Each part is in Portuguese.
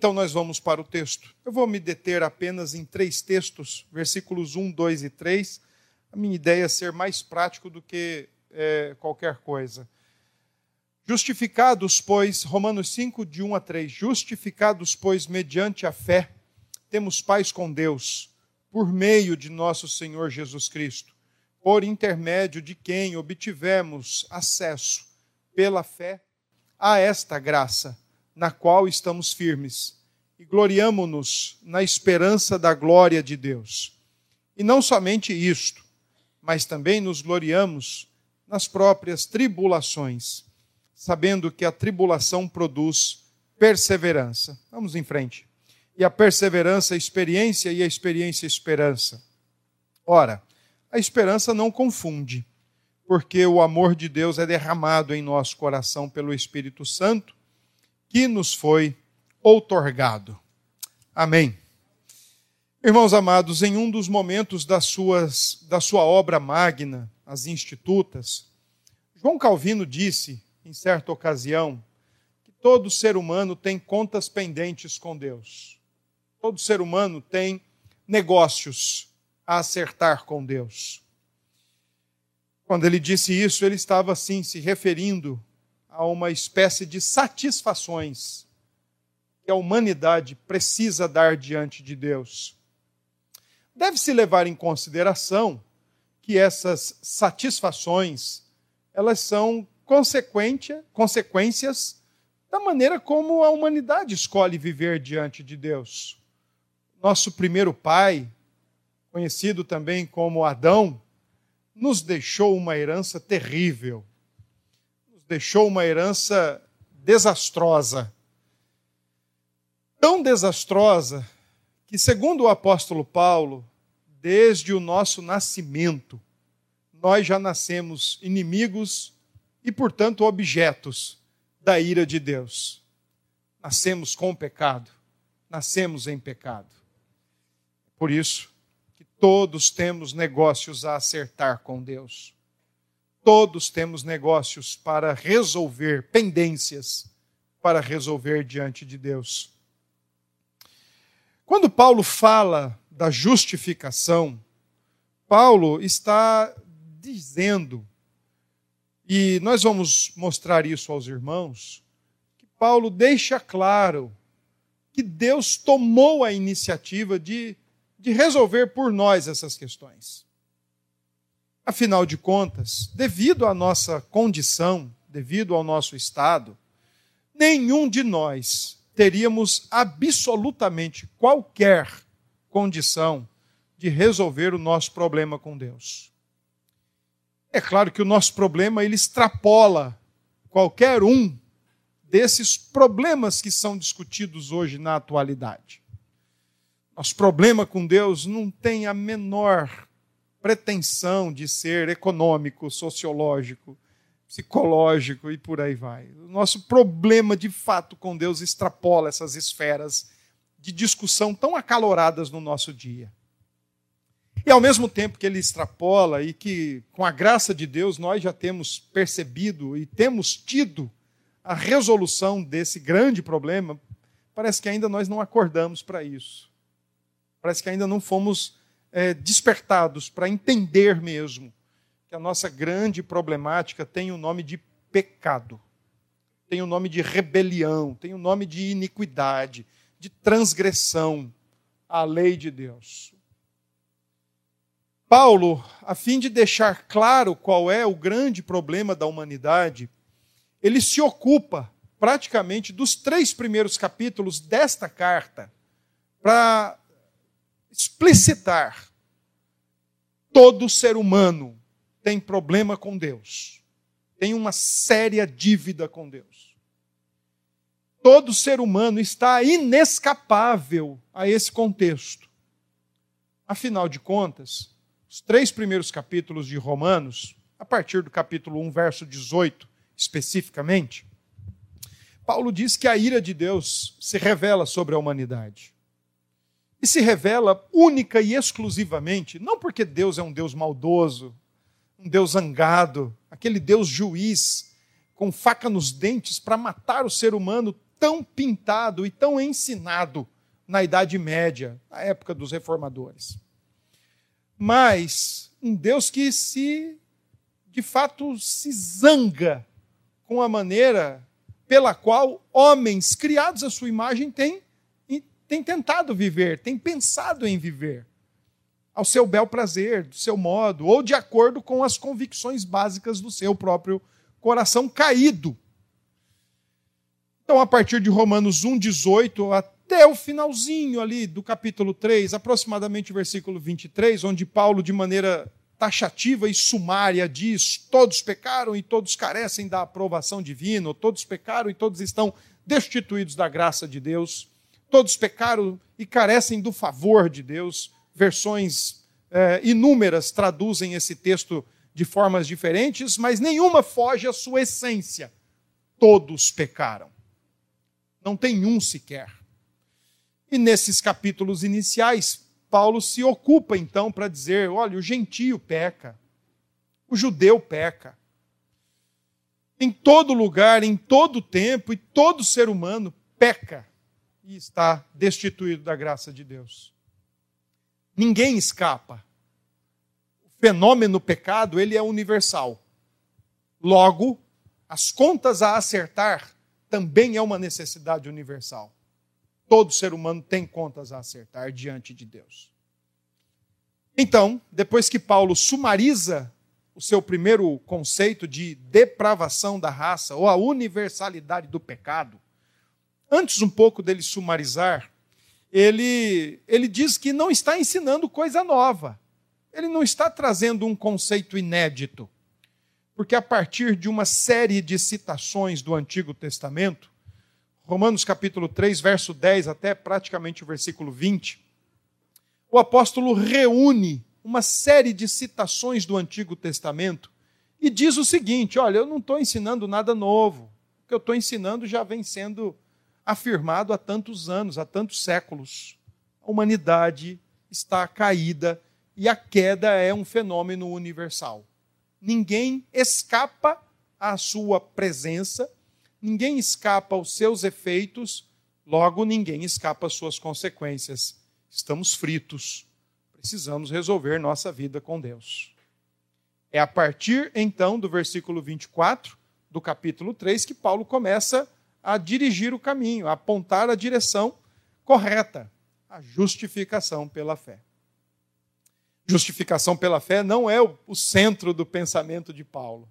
Então nós vamos para o texto. Eu vou me deter apenas em três textos, versículos 1, 2 e 3. A minha ideia é ser mais prático do que é, qualquer coisa. Justificados, pois, Romanos 5, de 1 a 3, justificados, pois, mediante a fé, temos paz com Deus, por meio de nosso Senhor Jesus Cristo, por intermédio de quem obtivemos acesso, pela fé, a esta graça, na qual estamos firmes, e gloriamo-nos na esperança da glória de Deus. E não somente isto, mas também nos gloriamos nas próprias tribulações sabendo que a tribulação produz perseverança. Vamos em frente. E a perseverança, experiência, e a experiência, esperança. Ora, a esperança não confunde, porque o amor de Deus é derramado em nosso coração pelo Espírito Santo, que nos foi outorgado. Amém. Irmãos amados, em um dos momentos das suas, da sua obra magna, As Institutas, João Calvino disse em certa ocasião, que todo ser humano tem contas pendentes com Deus. Todo ser humano tem negócios a acertar com Deus. Quando ele disse isso, ele estava assim se referindo a uma espécie de satisfações que a humanidade precisa dar diante de Deus. Deve-se levar em consideração que essas satisfações, elas são consequência, consequências da maneira como a humanidade escolhe viver diante de Deus. Nosso primeiro pai, conhecido também como Adão, nos deixou uma herança terrível, deixou uma herança desastrosa. Tão desastrosa que, segundo o apóstolo Paulo, desde o nosso nascimento, nós já nascemos inimigos e, portanto, objetos da ira de Deus. Nascemos com pecado, nascemos em pecado. Por isso que todos temos negócios a acertar com Deus. Todos temos negócios para resolver, pendências para resolver diante de Deus. Quando Paulo fala da justificação, Paulo está dizendo e nós vamos mostrar isso aos irmãos, que Paulo deixa claro que Deus tomou a iniciativa de, de resolver por nós essas questões. Afinal de contas, devido à nossa condição, devido ao nosso estado, nenhum de nós teríamos absolutamente qualquer condição de resolver o nosso problema com Deus. É claro que o nosso problema ele extrapola qualquer um desses problemas que são discutidos hoje na atualidade. Nosso problema com Deus não tem a menor pretensão de ser econômico, sociológico, psicológico e por aí vai. O nosso problema de fato com Deus extrapola essas esferas de discussão tão acaloradas no nosso dia. E ao mesmo tempo que ele extrapola e que, com a graça de Deus, nós já temos percebido e temos tido a resolução desse grande problema, parece que ainda nós não acordamos para isso. Parece que ainda não fomos é, despertados para entender mesmo que a nossa grande problemática tem o nome de pecado, tem o nome de rebelião, tem o nome de iniquidade, de transgressão à lei de Deus. Paulo, a fim de deixar claro qual é o grande problema da humanidade, ele se ocupa praticamente dos três primeiros capítulos desta carta para explicitar todo ser humano tem problema com Deus, tem uma séria dívida com Deus. Todo ser humano está inescapável a esse contexto. Afinal de contas, os três primeiros capítulos de Romanos, a partir do capítulo 1, verso 18, especificamente, Paulo diz que a ira de Deus se revela sobre a humanidade. E se revela única e exclusivamente, não porque Deus é um Deus maldoso, um Deus zangado, aquele Deus juiz com faca nos dentes para matar o ser humano tão pintado e tão ensinado na Idade Média, na época dos reformadores. Mas um Deus que se, de fato, se zanga com a maneira pela qual homens criados à sua imagem têm, têm tentado viver, têm pensado em viver, ao seu bel prazer, do seu modo, ou de acordo com as convicções básicas do seu próprio coração caído. Então, a partir de Romanos 1, 18 até o finalzinho ali do capítulo 3, aproximadamente versículo 23, onde Paulo, de maneira taxativa e sumária, diz: todos pecaram e todos carecem da aprovação divina, todos pecaram e todos estão destituídos da graça de Deus, todos pecaram e carecem do favor de Deus. Versões é, inúmeras traduzem esse texto de formas diferentes, mas nenhuma foge à sua essência. Todos pecaram. Não tem um sequer. E nesses capítulos iniciais, Paulo se ocupa então para dizer: olha, o gentio peca, o judeu peca. Em todo lugar, em todo tempo, e todo ser humano peca e está destituído da graça de Deus. Ninguém escapa. O fenômeno pecado, ele é universal. Logo, as contas a acertar também é uma necessidade universal. Todo ser humano tem contas a acertar diante de Deus. Então, depois que Paulo sumariza o seu primeiro conceito de depravação da raça, ou a universalidade do pecado, antes um pouco dele sumarizar, ele, ele diz que não está ensinando coisa nova. Ele não está trazendo um conceito inédito porque a partir de uma série de citações do Antigo Testamento, Romanos capítulo 3, verso 10 até praticamente o versículo 20, o apóstolo reúne uma série de citações do Antigo Testamento e diz o seguinte: olha, eu não estou ensinando nada novo. O que eu estou ensinando já vem sendo afirmado há tantos anos, há tantos séculos. A humanidade está caída e a queda é um fenômeno universal ninguém escapa à sua presença, ninguém escapa aos seus efeitos, logo ninguém escapa às suas consequências. Estamos fritos, precisamos resolver nossa vida com Deus. É a partir então do versículo 24 do capítulo 3 que Paulo começa a dirigir o caminho, a apontar a direção correta, a justificação pela fé justificação pela fé não é o centro do pensamento de Paulo.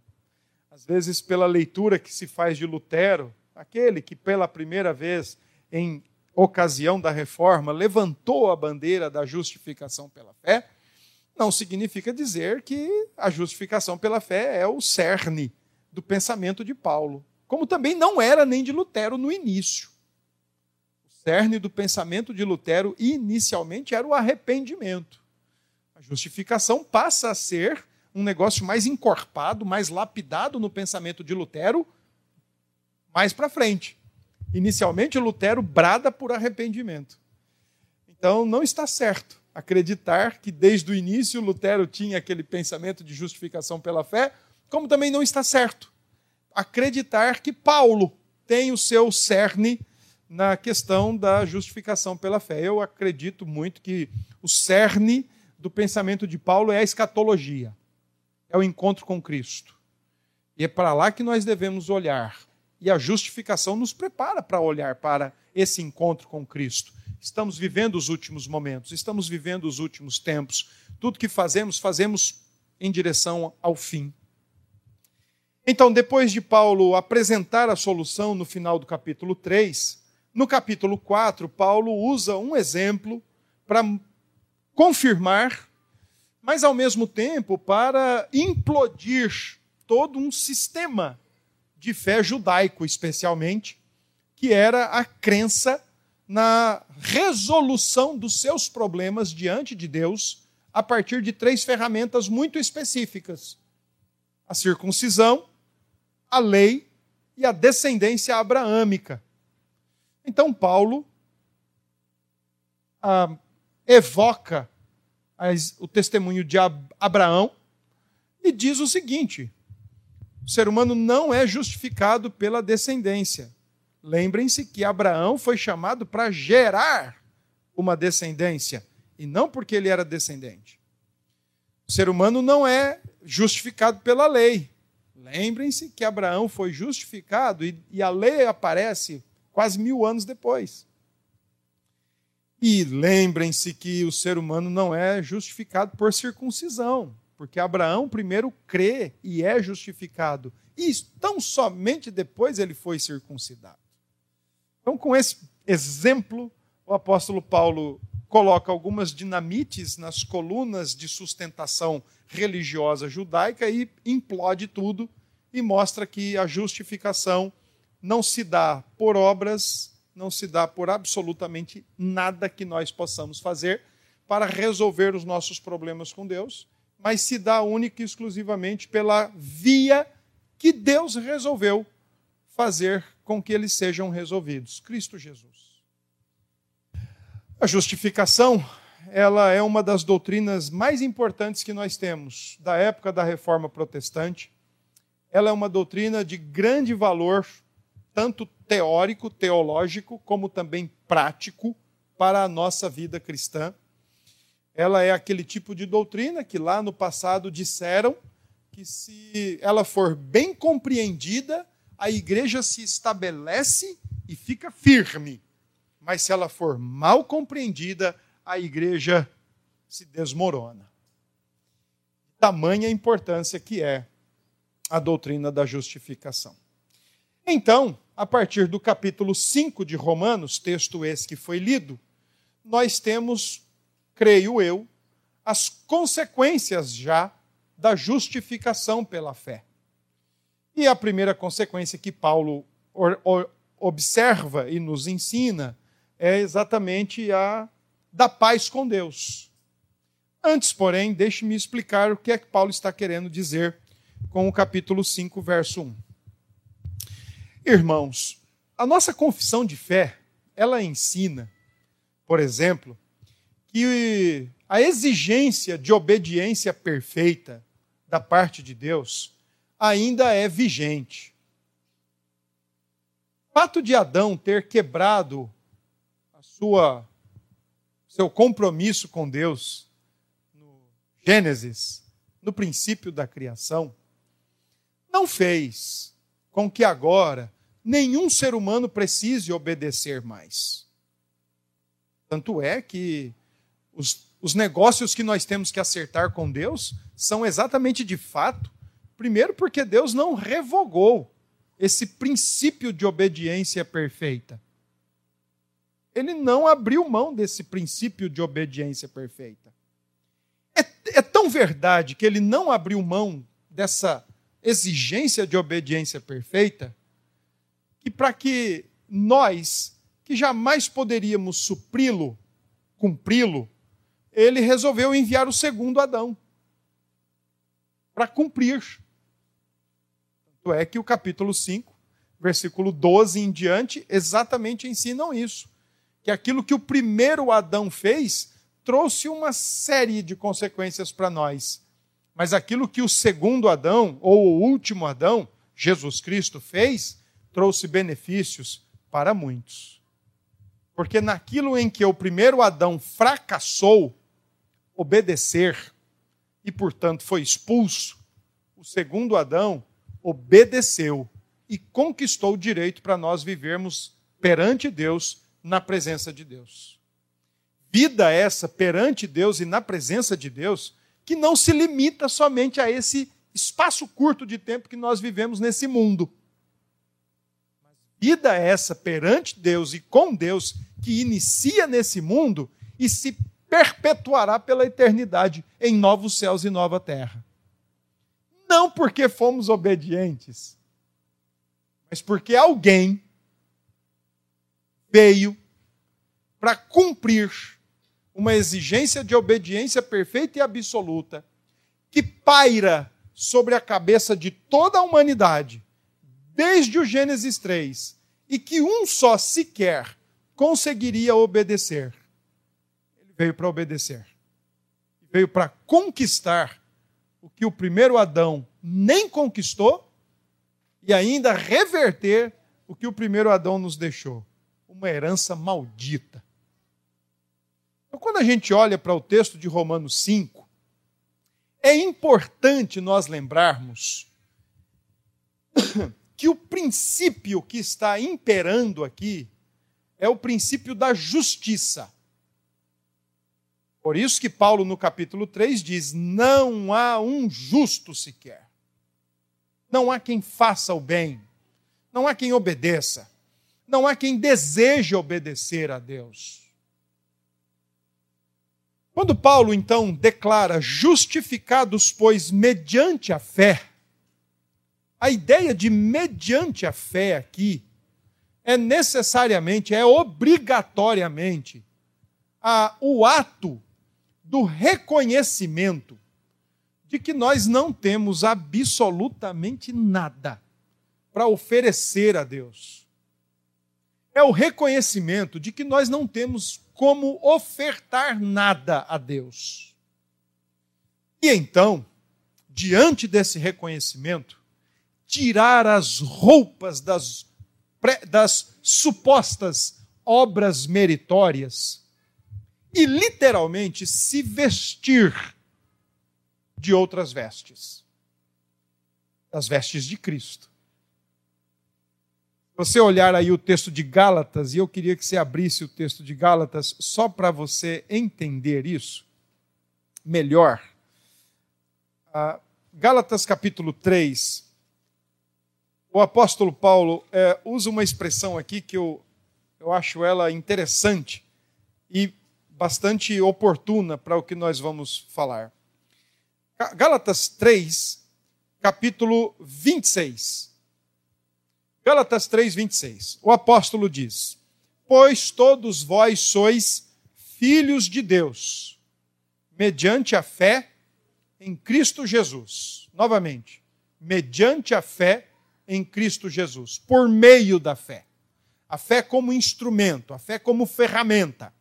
Às vezes, pela leitura que se faz de Lutero, aquele que pela primeira vez, em ocasião da reforma, levantou a bandeira da justificação pela fé, não significa dizer que a justificação pela fé é o cerne do pensamento de Paulo, como também não era nem de Lutero no início. O cerne do pensamento de Lutero inicialmente era o arrependimento. A justificação passa a ser um negócio mais encorpado, mais lapidado no pensamento de Lutero mais para frente. Inicialmente, Lutero brada por arrependimento. Então, não está certo acreditar que desde o início Lutero tinha aquele pensamento de justificação pela fé, como também não está certo acreditar que Paulo tem o seu cerne na questão da justificação pela fé. Eu acredito muito que o cerne do pensamento de Paulo é a escatologia, é o encontro com Cristo. E é para lá que nós devemos olhar. E a justificação nos prepara para olhar para esse encontro com Cristo. Estamos vivendo os últimos momentos, estamos vivendo os últimos tempos. Tudo que fazemos, fazemos em direção ao fim. Então, depois de Paulo apresentar a solução no final do capítulo 3, no capítulo 4, Paulo usa um exemplo para confirmar, mas ao mesmo tempo para implodir todo um sistema de fé judaico, especialmente, que era a crença na resolução dos seus problemas diante de Deus a partir de três ferramentas muito específicas: a circuncisão, a lei e a descendência abraâmica. Então, Paulo ah, evoca as, o testemunho de Abraão e diz o seguinte: o ser humano não é justificado pela descendência, Lembrem-se que Abraão foi chamado para gerar uma descendência, e não porque ele era descendente. O ser humano não é justificado pela lei. Lembrem-se que Abraão foi justificado e, e a lei aparece quase mil anos depois. E lembrem-se que o ser humano não é justificado por circuncisão, porque Abraão primeiro crê e é justificado, e tão somente depois ele foi circuncidado. Então, com esse exemplo, o apóstolo Paulo coloca algumas dinamites nas colunas de sustentação religiosa judaica e implode tudo e mostra que a justificação não se dá por obras, não se dá por absolutamente nada que nós possamos fazer para resolver os nossos problemas com Deus, mas se dá única e exclusivamente pela via que Deus resolveu fazer com que eles sejam resolvidos, Cristo Jesus. A justificação, ela é uma das doutrinas mais importantes que nós temos da época da Reforma Protestante. Ela é uma doutrina de grande valor, tanto teórico, teológico, como também prático para a nossa vida cristã. Ela é aquele tipo de doutrina que lá no passado disseram que se ela for bem compreendida, a igreja se estabelece e fica firme mas se ela for mal compreendida, a igreja se desmorona. Tamanha importância que é a doutrina da justificação. Então, a partir do capítulo 5 de Romanos, texto esse que foi lido, nós temos, creio eu, as consequências já da justificação pela fé. E a primeira consequência que Paulo observa e nos ensina é exatamente a da paz com Deus. Antes, porém, deixe-me explicar o que é que Paulo está querendo dizer com o capítulo 5, verso 1. Irmãos, a nossa confissão de fé, ela ensina, por exemplo, que a exigência de obediência perfeita da parte de Deus ainda é vigente. O fato de Adão ter quebrado sua seu compromisso com Deus no Gênesis, no princípio da criação, não fez com que agora nenhum ser humano precise obedecer mais. Tanto é que os, os negócios que nós temos que acertar com Deus são exatamente de fato, primeiro, porque Deus não revogou esse princípio de obediência perfeita ele não abriu mão desse princípio de obediência perfeita. É, é, tão verdade que ele não abriu mão dessa exigência de obediência perfeita, que para que nós, que jamais poderíamos supri-lo, cumpri-lo, ele resolveu enviar o segundo Adão para cumprir. Tanto é que o capítulo 5, versículo 12 em diante, exatamente ensinam isso que aquilo que o primeiro Adão fez trouxe uma série de consequências para nós. Mas aquilo que o segundo Adão, ou o último Adão, Jesus Cristo, fez, trouxe benefícios para muitos. Porque naquilo em que o primeiro Adão fracassou, obedecer, e portanto foi expulso, o segundo Adão obedeceu e conquistou o direito para nós vivermos perante Deus na presença de Deus. Vida essa perante Deus e na presença de Deus, que não se limita somente a esse espaço curto de tempo que nós vivemos nesse mundo. Vida essa perante Deus e com Deus, que inicia nesse mundo e se perpetuará pela eternidade em novos céus e nova terra. Não porque fomos obedientes, mas porque alguém veio para cumprir uma exigência de obediência perfeita e absoluta que paira sobre a cabeça de toda a humanidade, desde o Gênesis 3, e que um só sequer conseguiria obedecer. Ele veio para obedecer. Veio para conquistar o que o primeiro Adão nem conquistou e ainda reverter o que o primeiro Adão nos deixou? Uma herança maldita. Então, quando a gente olha para o texto de Romanos 5, é importante nós lembrarmos que o princípio que está imperando aqui é o princípio da justiça. Por isso que Paulo, no capítulo 3, diz: Não há um justo sequer. Não há quem faça o bem. Não há quem obedeça. Não há quem deseje obedecer a Deus. Quando Paulo então declara justificados, pois mediante a fé, a ideia de mediante a fé aqui é necessariamente, é obrigatoriamente a, o ato do reconhecimento de que nós não temos absolutamente nada para oferecer a Deus. É o reconhecimento de que nós não temos como ofertar nada a Deus. E então, diante desse reconhecimento, tirar as roupas das, das supostas obras meritórias e literalmente se vestir de outras vestes das vestes de Cristo. Você olhar aí o texto de Gálatas, e eu queria que você abrisse o texto de Gálatas só para você entender isso melhor. Ah, Gálatas capítulo 3, o apóstolo Paulo é, usa uma expressão aqui que eu, eu acho ela interessante e bastante oportuna para o que nós vamos falar. Gálatas 3, capítulo 26. Gálatas 3, 26. O apóstolo diz: Pois todos vós sois filhos de Deus, mediante a fé em Cristo Jesus. Novamente, mediante a fé em Cristo Jesus, por meio da fé. A fé como instrumento, a fé como ferramenta.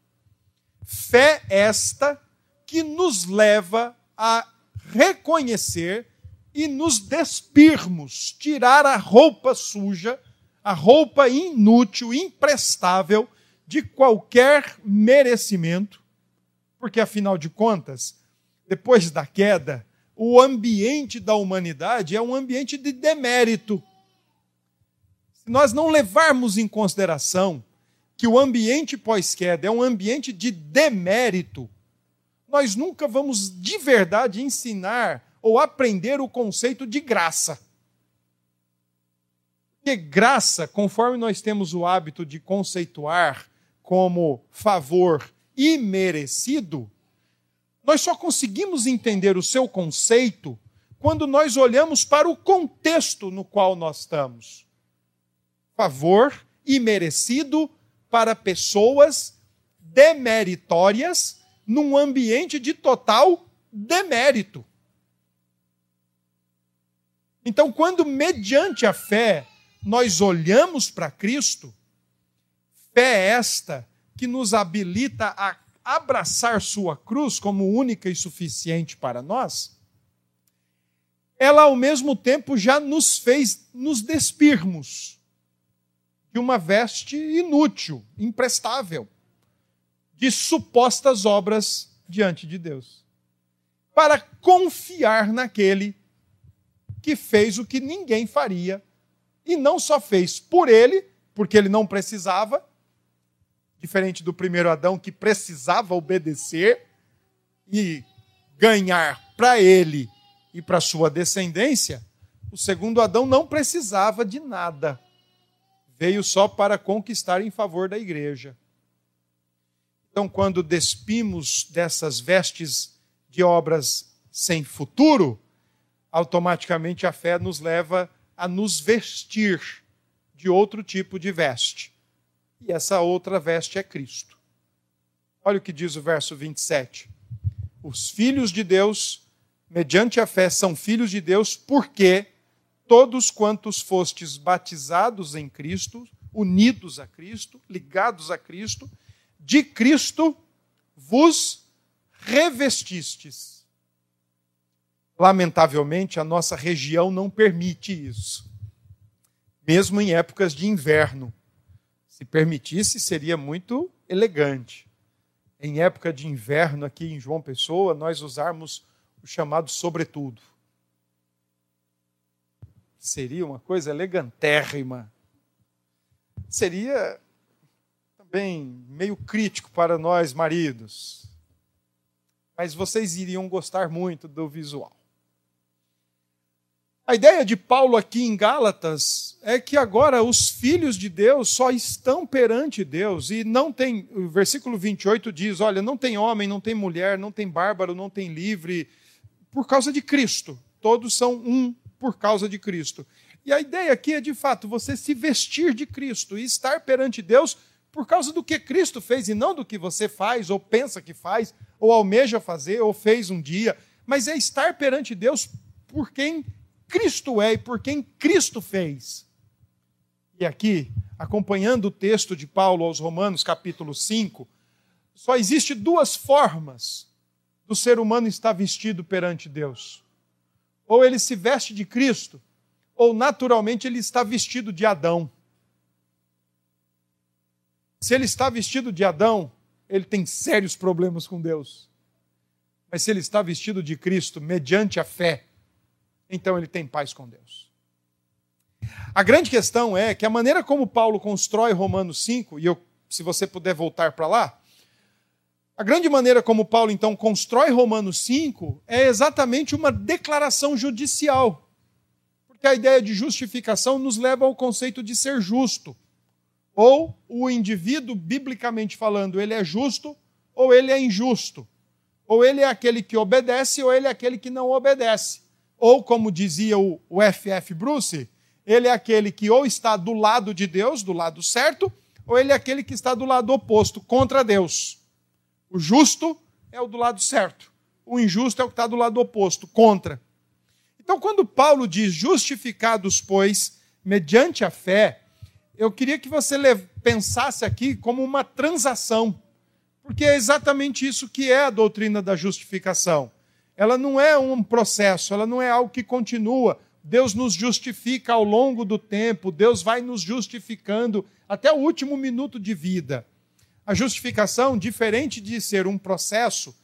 Fé esta que nos leva a reconhecer e nos despirmos, tirar a roupa suja, a roupa inútil, imprestável de qualquer merecimento, porque afinal de contas, depois da queda, o ambiente da humanidade é um ambiente de demérito. Se nós não levarmos em consideração que o ambiente pós-queda é um ambiente de demérito, nós nunca vamos de verdade ensinar ou aprender o conceito de graça. Porque graça, conforme nós temos o hábito de conceituar como favor imerecido, nós só conseguimos entender o seu conceito quando nós olhamos para o contexto no qual nós estamos. Favor imerecido para pessoas demeritórias num ambiente de total demérito. Então, quando mediante a fé nós olhamos para Cristo, fé esta que nos habilita a abraçar Sua cruz como única e suficiente para nós, ela ao mesmo tempo já nos fez nos despirmos de uma veste inútil, imprestável, de supostas obras diante de Deus, para confiar naquele que fez o que ninguém faria, e não só fez por ele, porque ele não precisava, diferente do primeiro Adão que precisava obedecer e ganhar para ele e para sua descendência, o segundo Adão não precisava de nada veio só para conquistar em favor da igreja. Então, quando despimos dessas vestes de obras sem futuro, automaticamente a fé nos leva a nos vestir de outro tipo de veste. E essa outra veste é Cristo. Olha o que diz o verso 27. Os filhos de Deus, mediante a fé, são filhos de Deus porque todos quantos fostes batizados em Cristo, unidos a Cristo, ligados a Cristo, de Cristo vos revestistes. Lamentavelmente, a nossa região não permite isso. mesmo em épocas de inverno. Se permitisse, seria muito elegante. Em época de inverno, aqui em João Pessoa, nós usarmos o chamado sobretudo. Seria uma coisa elegantérrima. Seria também meio crítico para nós, maridos. Mas vocês iriam gostar muito do visual. A ideia de Paulo aqui em Gálatas é que agora os filhos de Deus só estão perante Deus e não tem, o versículo 28 diz: olha, não tem homem, não tem mulher, não tem bárbaro, não tem livre, por causa de Cristo. Todos são um por causa de Cristo. E a ideia aqui é, de fato, você se vestir de Cristo e estar perante Deus por causa do que Cristo fez e não do que você faz, ou pensa que faz, ou almeja fazer, ou fez um dia, mas é estar perante Deus por quem Cristo é e por quem Cristo fez. E aqui, acompanhando o texto de Paulo aos Romanos, capítulo 5, só existe duas formas do ser humano estar vestido perante Deus. Ou ele se veste de Cristo, ou naturalmente ele está vestido de Adão. Se ele está vestido de Adão, ele tem sérios problemas com Deus. Mas se ele está vestido de Cristo, mediante a fé, então ele tem paz com Deus. A grande questão é que a maneira como Paulo constrói Romanos 5, e eu, se você puder voltar para lá, a grande maneira como Paulo então constrói Romanos 5 é exatamente uma declaração judicial. Porque a ideia de justificação nos leva ao conceito de ser justo. Ou o indivíduo, biblicamente falando, ele é justo ou ele é injusto. Ou ele é aquele que obedece ou ele é aquele que não obedece. Ou, como dizia o, F.F. Bruce, ele é aquele que ou está do lado de Deus, do lado certo, ou ele é aquele que está do lado oposto, contra Deus. O justo é o do lado certo, o injusto é o que está do lado oposto, contra. Então, quando Paulo diz justificados, pois, mediante a fé, eu queria que você pensasse aqui como uma transação, porque é exatamente isso que é a doutrina da justificação ela não é um processo, ela não é algo que continua. Deus nos justifica ao longo do tempo, Deus vai nos justificando até o último minuto de vida. A justificação, diferente de ser um processo,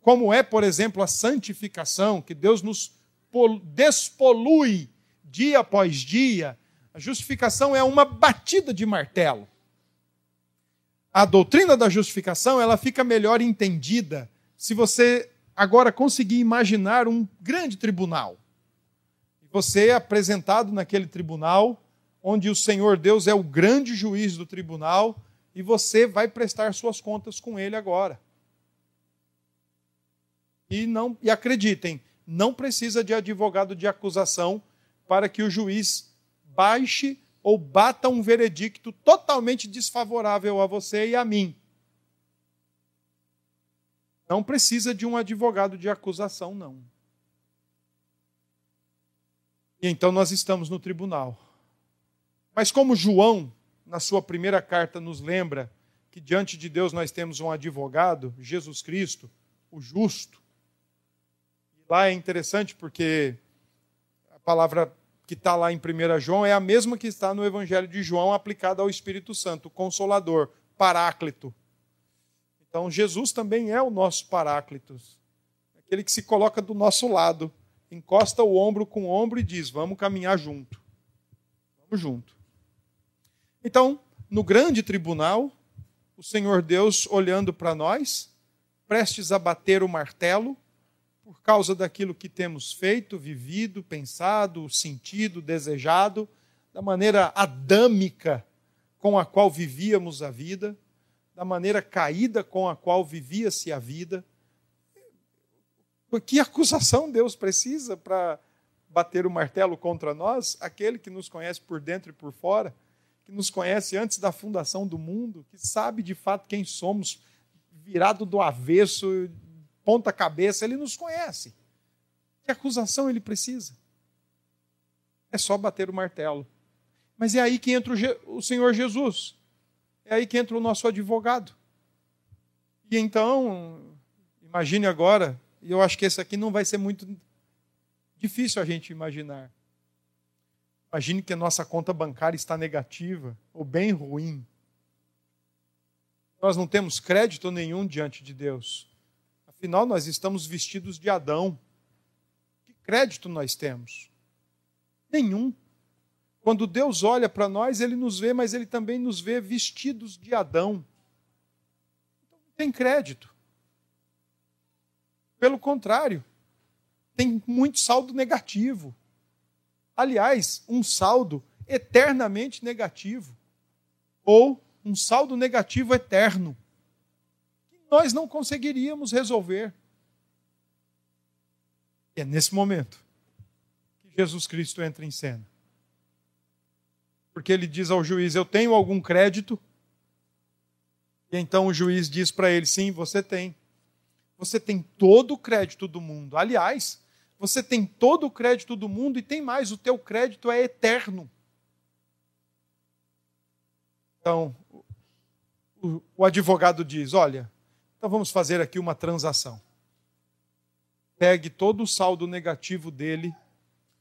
como é, por exemplo, a santificação, que Deus nos despolui dia após dia, a justificação é uma batida de martelo. A doutrina da justificação, ela fica melhor entendida se você agora conseguir imaginar um grande tribunal. Você é apresentado naquele tribunal, onde o Senhor Deus é o grande juiz do tribunal, e você vai prestar suas contas com ele agora. E não e acreditem, não precisa de advogado de acusação para que o juiz baixe ou bata um veredicto totalmente desfavorável a você e a mim. Não precisa de um advogado de acusação, não. E então nós estamos no tribunal. Mas como João, na sua primeira carta, nos lembra que diante de Deus nós temos um advogado, Jesus Cristo, o justo. E lá é interessante porque a palavra que está lá em 1 João é a mesma que está no Evangelho de João aplicada ao Espírito Santo, Consolador, Paráclito. Então, Jesus também é o nosso Paráclitos, aquele que se coloca do nosso lado, encosta o ombro com o ombro e diz: Vamos caminhar junto. Vamos junto. Então, no grande tribunal, o Senhor Deus olhando para nós, prestes a bater o martelo, por causa daquilo que temos feito, vivido, pensado, sentido, desejado, da maneira adâmica com a qual vivíamos a vida da maneira caída com a qual vivia-se a vida. Que acusação Deus precisa para bater o martelo contra nós? Aquele que nos conhece por dentro e por fora, que nos conhece antes da fundação do mundo, que sabe de fato quem somos, virado do avesso, ponta cabeça, ele nos conhece. Que acusação ele precisa? É só bater o martelo. Mas é aí que entra o Senhor Jesus. É aí que entra o nosso advogado. E então, imagine agora, e eu acho que esse aqui não vai ser muito difícil a gente imaginar. Imagine que a nossa conta bancária está negativa ou bem ruim. Nós não temos crédito nenhum diante de Deus. Afinal, nós estamos vestidos de Adão. Que crédito nós temos? Nenhum. Quando Deus olha para nós, ele nos vê, mas ele também nos vê vestidos de Adão. Então, não tem crédito. Pelo contrário, tem muito saldo negativo. Aliás, um saldo eternamente negativo. Ou um saldo negativo eterno nós não conseguiríamos resolver. E é nesse momento que Jesus Cristo entra em cena. Porque ele diz ao juiz: Eu tenho algum crédito? E então o juiz diz para ele: Sim, você tem. Você tem todo o crédito do mundo. Aliás, você tem todo o crédito do mundo e tem mais: o teu crédito é eterno. Então, o, advogado diz: Olha, então vamos fazer aqui uma transação. Pegue todo o saldo negativo dele,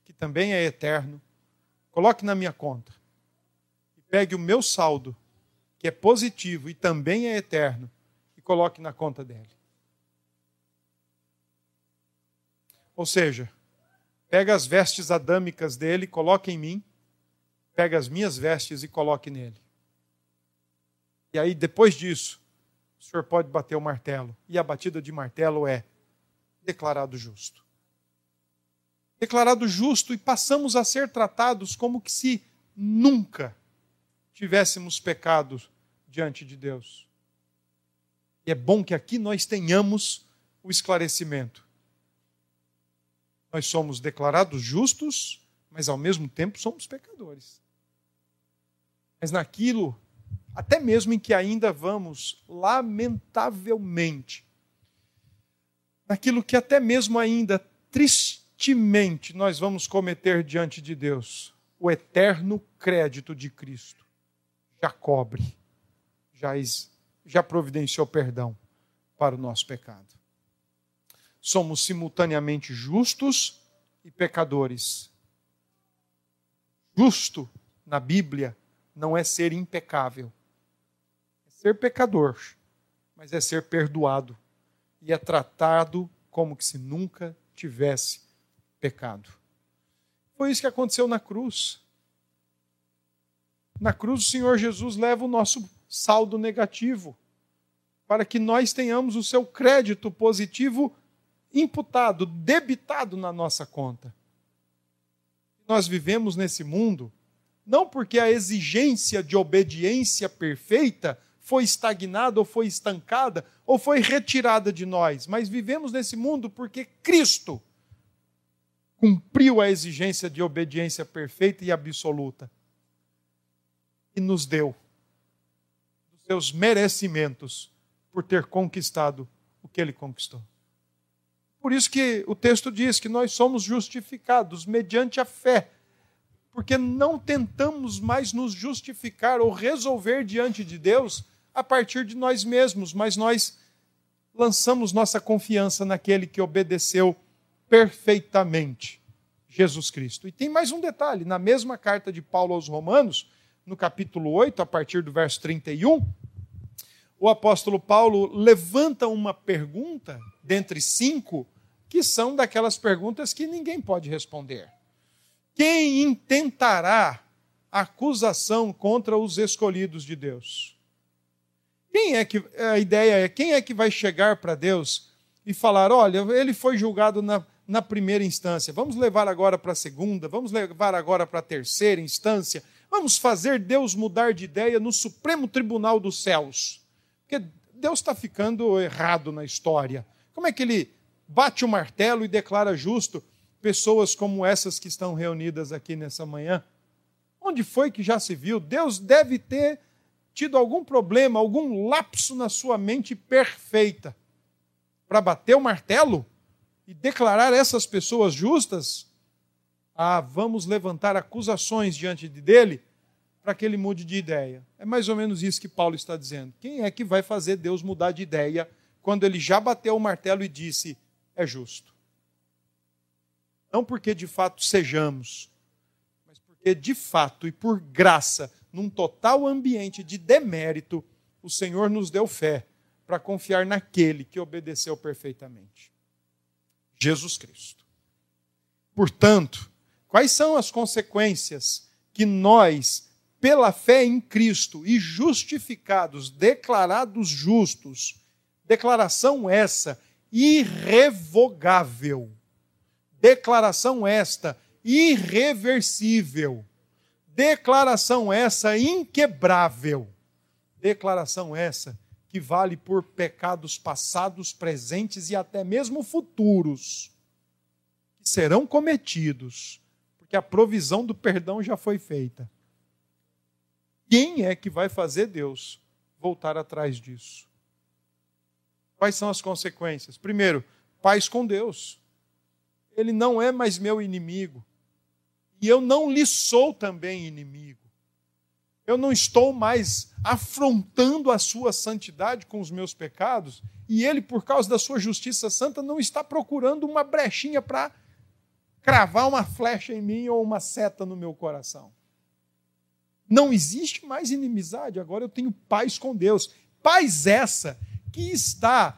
que também é eterno, coloque na minha conta. Pegue o meu saldo, que é positivo e também é eterno, e coloque na conta dele. Ou seja, pega as vestes adâmicas dele, coloque em mim, pega as minhas vestes e coloque nele. E aí, depois disso, o senhor pode bater o martelo. E a batida de martelo é declarado justo. Declarado justo e passamos a ser tratados como que se nunca tivéssemos pecado diante de Deus. E é bom que aqui nós tenhamos o esclarecimento. Nós somos declarados justos, mas ao mesmo tempo somos pecadores. Mas naquilo até mesmo em que ainda vamos, lamentavelmente, naquilo que até mesmo ainda tristemente nós vamos cometer diante de Deus, o eterno crédito de Cristo já cobre, já, já providenciou perdão para o nosso pecado. Somos simultaneamente justos e pecadores. Justo na Bíblia não é ser impecável ser pecador, mas é ser perdoado e é tratado como que se nunca tivesse pecado. Foi isso que aconteceu na cruz. Na cruz, o Senhor Jesus leva o nosso saldo negativo para que nós tenhamos o seu crédito positivo imputado, debitado na nossa conta. Nós vivemos nesse mundo não porque a exigência de obediência perfeita foi estagnada ou foi estancada ou foi retirada de nós, mas vivemos nesse mundo porque Cristo cumpriu a exigência de obediência perfeita e absoluta e nos deu os seus merecimentos por ter conquistado o que ele conquistou. Por isso que o texto diz que nós somos justificados mediante a fé, porque não tentamos mais nos justificar ou resolver diante de Deus a partir de nós mesmos, mas nós lançamos nossa confiança naquele que obedeceu perfeitamente, Jesus Cristo. E tem mais um detalhe: na mesma carta de Paulo aos Romanos, no capítulo 8, a partir do verso 31, o apóstolo Paulo levanta uma pergunta dentre cinco, que são daquelas perguntas que ninguém pode responder. Quem intentará acusação contra os escolhidos de Deus? Quem é que a ideia é quem é que vai chegar para Deus e falar, olha, ele foi julgado na, na primeira instância, vamos levar agora para a segunda, vamos levar agora para a terceira instância, vamos fazer Deus mudar de ideia no Supremo Tribunal dos Céus. Porque Deus está ficando errado na história. Como é que ele bate o martelo e declara justo pessoas como essas que estão reunidas aqui nessa manhã? Onde foi que já se viu? Deus deve ter tido algum problema, algum lapso na sua mente perfeita para bater o martelo e declarar essas pessoas justas, ah, vamos levantar acusações diante de dele para que ele mude de ideia. É mais ou menos isso que Paulo está dizendo. Quem é que vai fazer Deus mudar de ideia quando ele já bateu o martelo e disse é justo? Não porque de fato sejamos, Porque, de fato e por graça, num total ambiente de demérito, o Senhor nos deu fé para confiar naquele que obedeceu perfeitamente Jesus Cristo. Portanto, quais são as consequências que nós, pela fé em Cristo e justificados, declarados justos, declaração essa irrevogável, declaração esta irreversível, declaração essa inquebrável, declaração essa que vale por pecados passados, presentes e até mesmo futuros, que serão cometidos, porque a provisão do perdão já foi feita. Quem é que vai fazer Deus voltar atrás disso? Quais são as consequências? Primeiro, paz com Deus. Ele não é mais meu inimigo. E eu não lhe sou também inimigo. Eu não estou mais afrontando a sua santidade com os meus pecados, e ele, por causa da sua justiça santa, não está procurando uma brechinha para cravar uma flecha em mim ou uma seta no meu coração. Não existe mais inimizade, agora eu tenho paz com Deus. Paz essa que está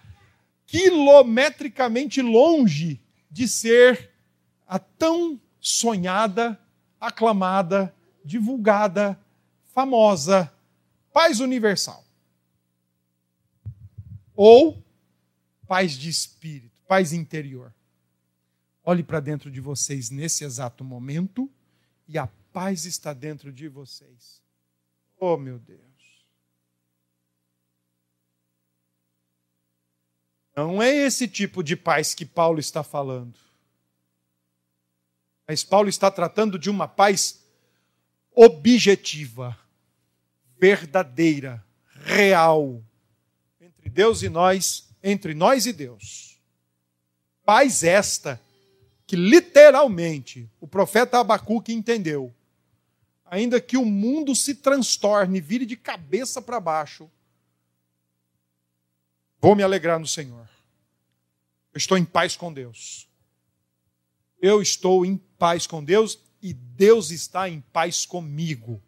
quilometricamente longe de ser a tão sonhada, aclamada, divulgada, famosa paz universal. Ou paz de espírito, paz interior. Olhe para dentro de vocês nesse exato momento e a paz está dentro de vocês. Oh, meu Deus. Não é esse tipo de paz que Paulo está falando. Mas Paulo está tratando de uma paz objetiva, verdadeira, real, entre Deus e nós, entre nós e Deus. Paz esta que literalmente o profeta Abacuque entendeu. Ainda que o mundo se transtorne, vire de cabeça para baixo, Vou me alegrar no Senhor. Eu estou em paz com Deus. Eu estou em paz com Deus e Deus está em paz comigo.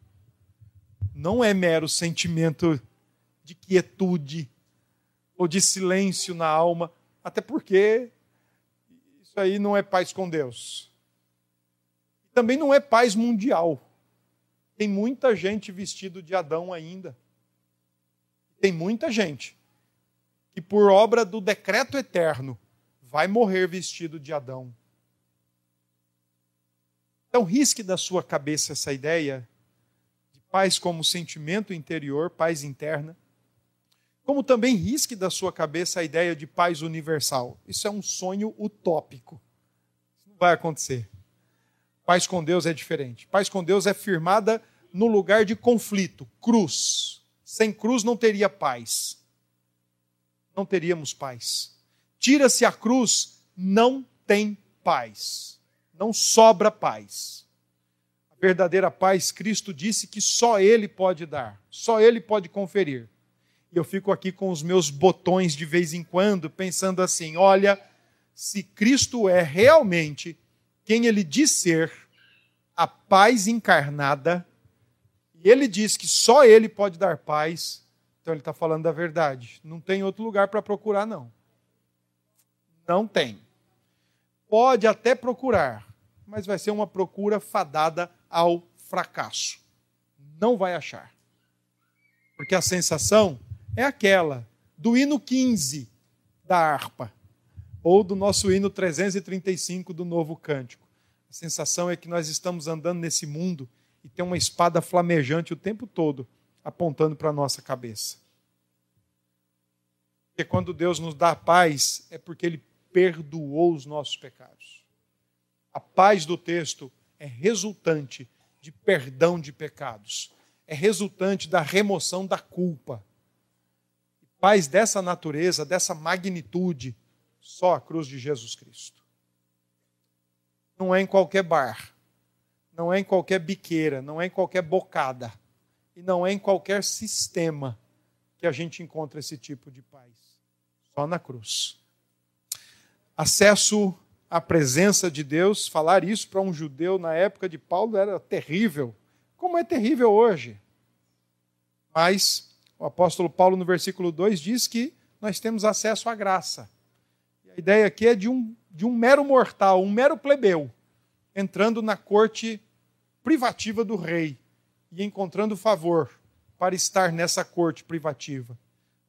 Não é mero sentimento de quietude ou de silêncio na alma, até porque isso aí não é paz com Deus. Também não é paz mundial. Tem muita gente vestido de Adão ainda. Tem muita gente que, por obra do decreto eterno, vai morrer vestido de Adão. Então, risque da sua cabeça essa ideia de paz como sentimento interior, paz interna, como também risque da sua cabeça a ideia de paz universal. Isso é um sonho utópico. Isso não vai acontecer. Paz com Deus é diferente. Paz com Deus é firmada no lugar de conflito, cruz. Sem cruz não teria paz não teríamos paz. Tira-se a cruz, não tem paz. Não sobra paz. A verdadeira paz, Cristo disse que só Ele pode dar, só Ele pode conferir. E eu fico aqui com os meus botões de vez em quando, pensando assim: olha, se Cristo é realmente quem Ele diz ser, a paz encarnada, e Ele diz que só Ele pode dar paz, então ele está falando da verdade. Não tem outro lugar para procurar, não. Não tem. Pode até procurar, mas vai ser uma procura fadada ao fracasso. Não vai achar. Porque a sensação é aquela do hino 15 da harpa, ou do nosso hino 335 do novo cântico. A sensação é que nós estamos andando nesse mundo e tem uma espada flamejante o tempo todo apontando para a nossa cabeça. Porque quando Deus nos dá paz, é porque Ele perdoou os nossos pecados. A paz do texto é resultante de perdão de pecados, é resultante da remoção da culpa. Paz dessa natureza, dessa magnitude, só a cruz de Jesus Cristo. Não é em qualquer bar, não é em qualquer biqueira, não é em qualquer bocada e não é em qualquer sistema que a gente encontra esse tipo de paz. Só na cruz. Acesso a presença de Deus, falar isso para um judeu na época de Paulo era terrível, como é terrível hoje. Mas o apóstolo Paulo, no versículo 2, diz que nós temos acesso à graça. E a ideia aqui é de um, de um mero mortal, um mero plebeu, entrando na corte privativa do rei e encontrando favor para estar nessa corte privativa.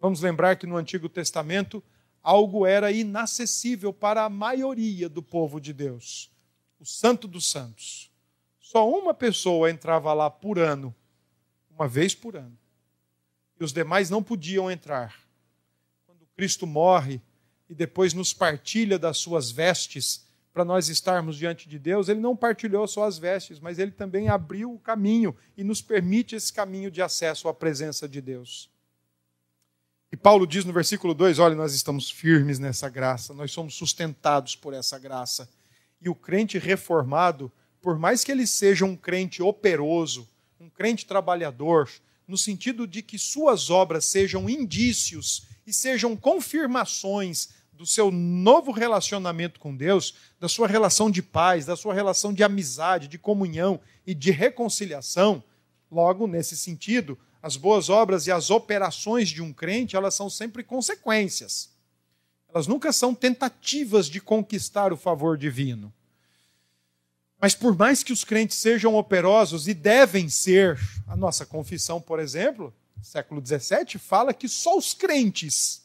Vamos lembrar que no Antigo Testamento algo era inacessível para a maioria do povo de Deus o Santo dos Santos. Só uma pessoa entrava lá por ano, uma vez por ano. E os demais não podiam entrar. Quando Cristo morre e depois nos partilha das suas vestes para nós estarmos diante de Deus, ele não partilhou só as vestes, mas ele também abriu o caminho e nos permite esse caminho de acesso à presença de Deus. E Paulo diz no versículo 2: olha, nós estamos firmes nessa graça, nós somos sustentados por essa graça. E o crente reformado, por mais que ele seja um crente operoso, um crente trabalhador, no sentido de que suas obras sejam indícios e sejam confirmações do seu novo relacionamento com Deus, da sua relação de paz, da sua relação de amizade, de comunhão e de reconciliação. Logo, nesse sentido, as boas obras e as operações de um crente, elas são sempre consequências. Elas nunca são tentativas de conquistar o favor divino. Mas por mais que os crentes sejam operosos e devem ser, a nossa confissão, por exemplo, século XVII, fala que só os crentes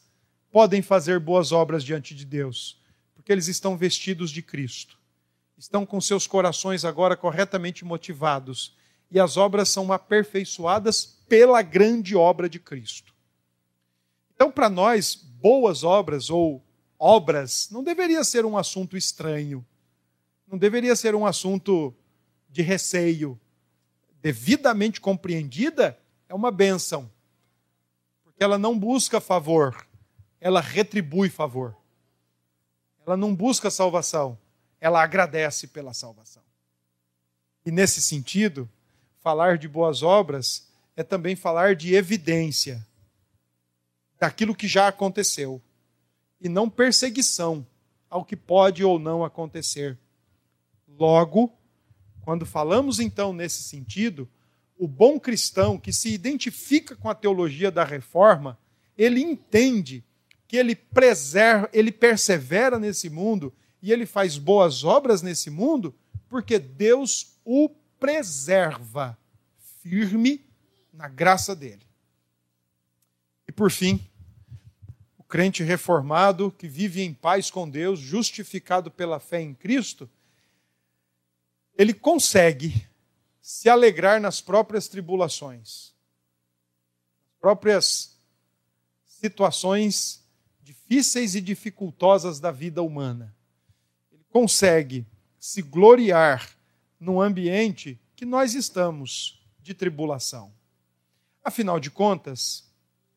podem fazer boas obras diante de Deus, porque eles estão vestidos de Cristo, estão com seus corações agora corretamente motivados e as obras são aperfeiçoadas pela grande obra de Cristo. Então, para nós, boas obras ou obras não deveria ser um assunto estranho, não deveria ser um assunto de receio. Devidamente compreendida, é uma bênção, porque ela não busca favor, ela retribui favor. Ela não busca salvação, ela agradece pela salvação. E nesse sentido, falar de boas obras é também falar de evidência daquilo que já aconteceu e não perseguição ao que pode ou não acontecer. Logo, quando falamos então nesse sentido, o bom cristão que se identifica com a teologia da reforma, ele entende que ele preserva, ele persevera nesse mundo e ele faz boas obras nesse mundo, porque Deus o preserva firme na graça dele. E por fim, o crente reformado que vive em paz com Deus, justificado pela fé em Cristo, ele consegue se alegrar nas próprias tribulações, próprias situações difíceis e dificultosas da vida humana. Ele consegue se gloriar no ambiente que nós estamos de tribulação. Afinal de contas,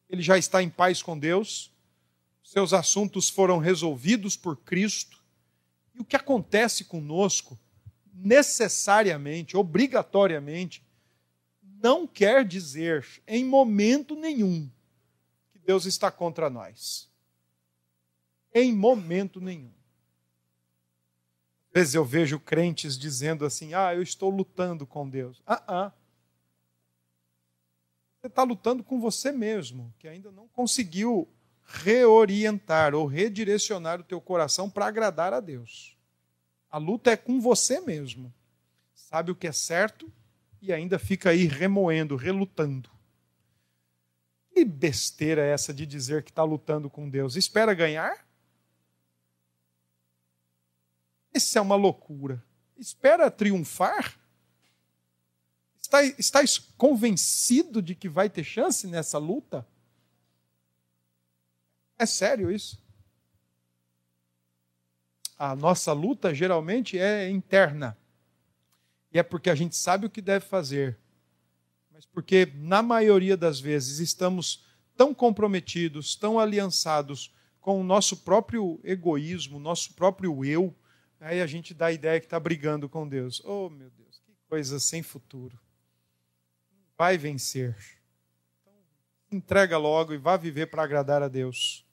ele já está em paz com Deus, seus assuntos foram resolvidos por Cristo, e o que acontece conosco, necessariamente, obrigatoriamente, não quer dizer, em momento nenhum, que Deus está contra nós. Em momento nenhum vezes eu vejo crentes dizendo assim: ah, eu estou lutando com Deus. Ah, ah. Você está lutando com você mesmo, que ainda não conseguiu reorientar ou redirecionar o teu coração para agradar a Deus. A luta é com você mesmo. Sabe o que é certo e ainda fica aí remoendo, relutando. Que besteira é essa de dizer que está lutando com Deus? Espera ganhar? Isso é uma loucura. Espera triunfar? Está, convencido de que vai ter chance nessa luta? É sério isso? A nossa luta geralmente é interna. E é porque a gente sabe o que deve fazer. Mas porque, na maioria das vezes, estamos tão comprometidos, tão aliançados com o nosso próprio egoísmo, nosso próprio eu, Aí a gente dá a ideia que está brigando com Deus. Oh, meu Deus, que coisa sem futuro. Vai vencer. Então, entrega logo e vá viver para agradar a Deus.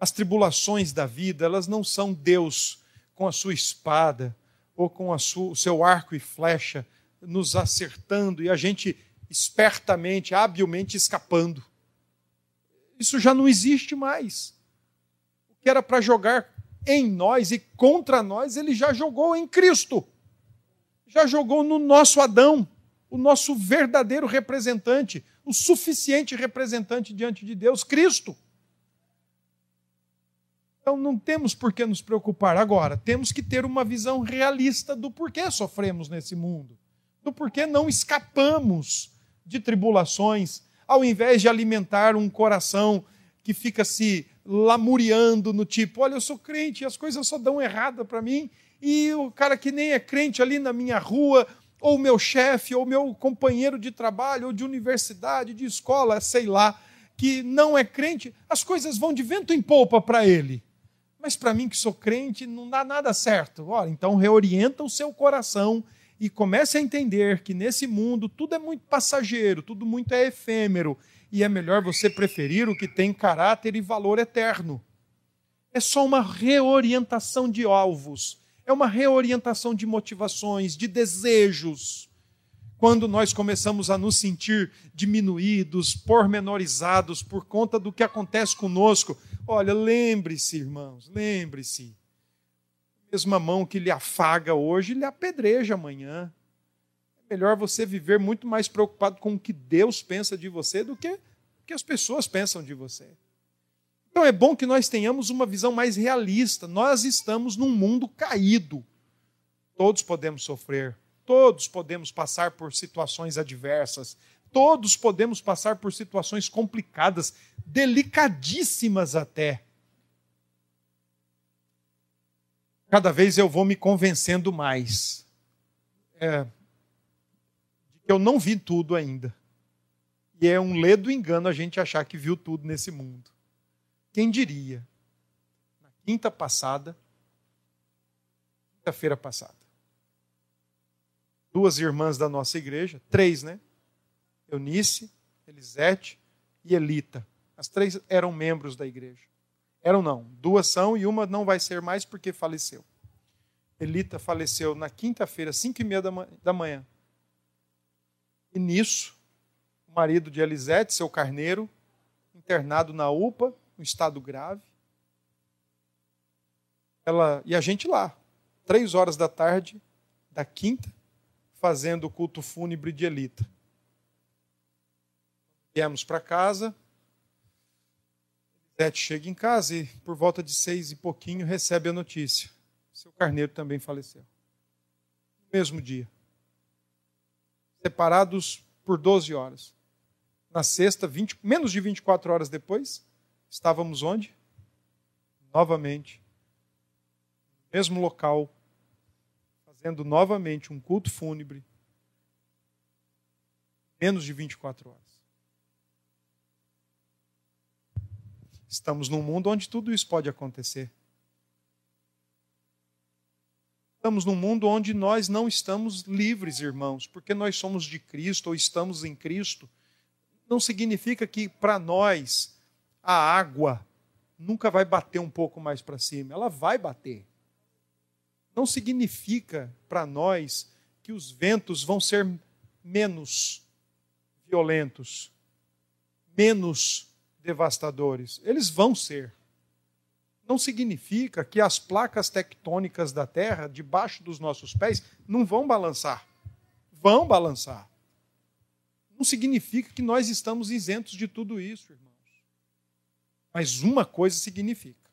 As tribulações da vida, elas não são Deus com a sua espada ou com sua, o seu arco e flecha nos acertando e a gente espertamente, habilmente escapando. Isso já não existe mais. O que era para jogar em nós e contra nós, ele já jogou em Cristo. Já jogou no nosso Adão, o nosso verdadeiro representante, o suficiente representante diante de Deus, Cristo. Então não temos por que nos preocupar agora, temos que ter uma visão realista do porquê sofremos nesse mundo, do porquê não escapamos de tribulações, ao invés de alimentar um coração que fica se lamuriando no tipo, olha, eu sou crente e as coisas só dão errada para mim, e o cara que nem é crente ali na minha rua, ou meu chefe, ou meu companheiro de trabalho, ou de universidade, de escola, sei lá, que não é crente, as coisas vão de vento em polpa para ele. Mas para mim que sou crente, não dá nada certo. Ora, então reorienta o seu coração e comece a entender que nesse mundo tudo é muito passageiro, tudo muito é efêmero, e é melhor você preferir o que tem caráter e valor eterno. É só uma reorientação de alvos, é uma reorientação de motivações, de desejos. Quando nós começamos a nos sentir diminuídos, pormenorizados por conta do que acontece conosco, Olha, lembre-se, irmãos, lembre-se. A mesma mão que lhe afaga hoje, lhe apedreja amanhã. É melhor você viver muito mais preocupado com o que Deus pensa de você do que o que as pessoas pensam de você. Então é bom que nós tenhamos uma visão mais realista. Nós estamos num mundo caído. Todos podemos sofrer, todos podemos passar por situações adversas, Todos podemos passar por situações complicadas, delicadíssimas até. Cada vez eu vou me convencendo mais é, de que eu não vi tudo ainda. E é um ledo engano a gente achar que viu tudo nesse mundo. Quem diria? Na quinta passada, quinta-feira passada, duas irmãs da nossa igreja, três, né? Eunice, Elisete e Elita. As três eram membros da igreja. Eram não, duas são e uma não vai ser mais porque faleceu. Elita faleceu na quinta-feira, cinco e meia da manhã. E nisso, o marido de Elisete, seu carneiro, internado na UPA, em estado grave. Ela, e a gente lá, três horas da tarde da quinta, fazendo o culto fúnebre de Elita. Viemos para casa. Sete chega em casa e, por volta de seis e pouquinho, recebe a notícia. Seu carneiro também faleceu. No mesmo dia. Separados por 12 horas. Na sexta, 20, menos de 24 horas depois, estávamos onde? Novamente. No mesmo local, fazendo novamente um culto fúnebre. Menos de 24 horas. Estamos num mundo onde tudo isso pode acontecer. Estamos num mundo onde nós não estamos livres, irmãos, porque nós somos de Cristo ou estamos em Cristo. Não significa que para nós a água nunca vai bater um pouco mais para cima, ela vai bater. Não significa para nós que os ventos vão ser menos violentos, menos devastadores. Eles vão ser. Não significa que as placas tectônicas da Terra, debaixo dos nossos pés, não vão balançar. Vão balançar. Não significa que nós estamos isentos de tudo isso, irmãos. Mas uma coisa significa: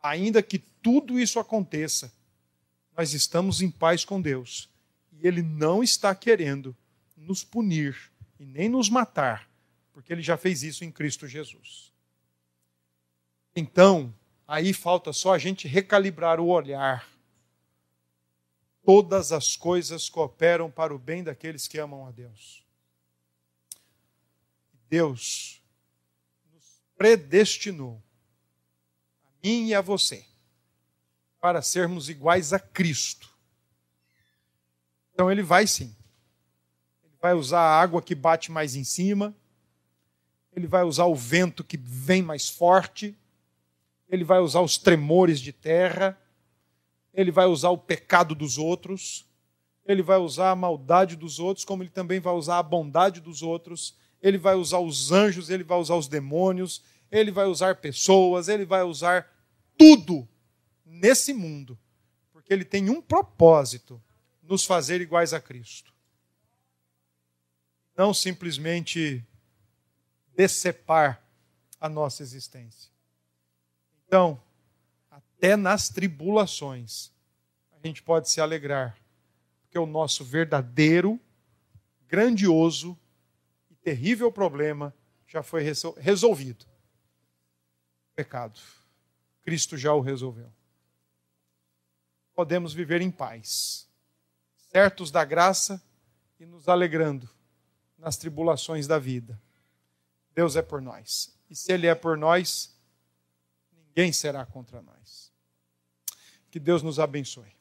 ainda que tudo isso aconteça, nós estamos em paz com Deus. E Ele não está querendo nos punir e nem nos matar porque ele já fez isso em Cristo Jesus. Então, aí falta só a gente recalibrar o olhar. Todas as coisas cooperam para o bem daqueles que amam a Deus. Deus nos predestinou, a mim e a você, para sermos iguais a Cristo. Então ele vai sim. Ele vai usar a água que bate mais em cima, ele vai usar o vento que vem mais forte, ele vai usar os tremores de terra, ele vai usar o pecado dos outros, ele vai usar a maldade dos outros, como ele também vai usar a bondade dos outros, ele vai usar os anjos, ele vai usar os demônios, ele vai usar pessoas, ele vai usar tudo nesse mundo, porque ele tem um propósito: nos fazer iguais a Cristo. Não simplesmente decepar a nossa existência. Então, até nas tribulações, a gente pode se alegrar, porque o nosso verdadeiro, grandioso e terrível problema já foi resolvido. Pecado. Cristo já o resolveu. Podemos viver em paz, certos da graça e nos alegrando nas tribulações da vida. Deus é por nós. E se Ele é por nós, ninguém será contra nós. Que Deus nos abençoe.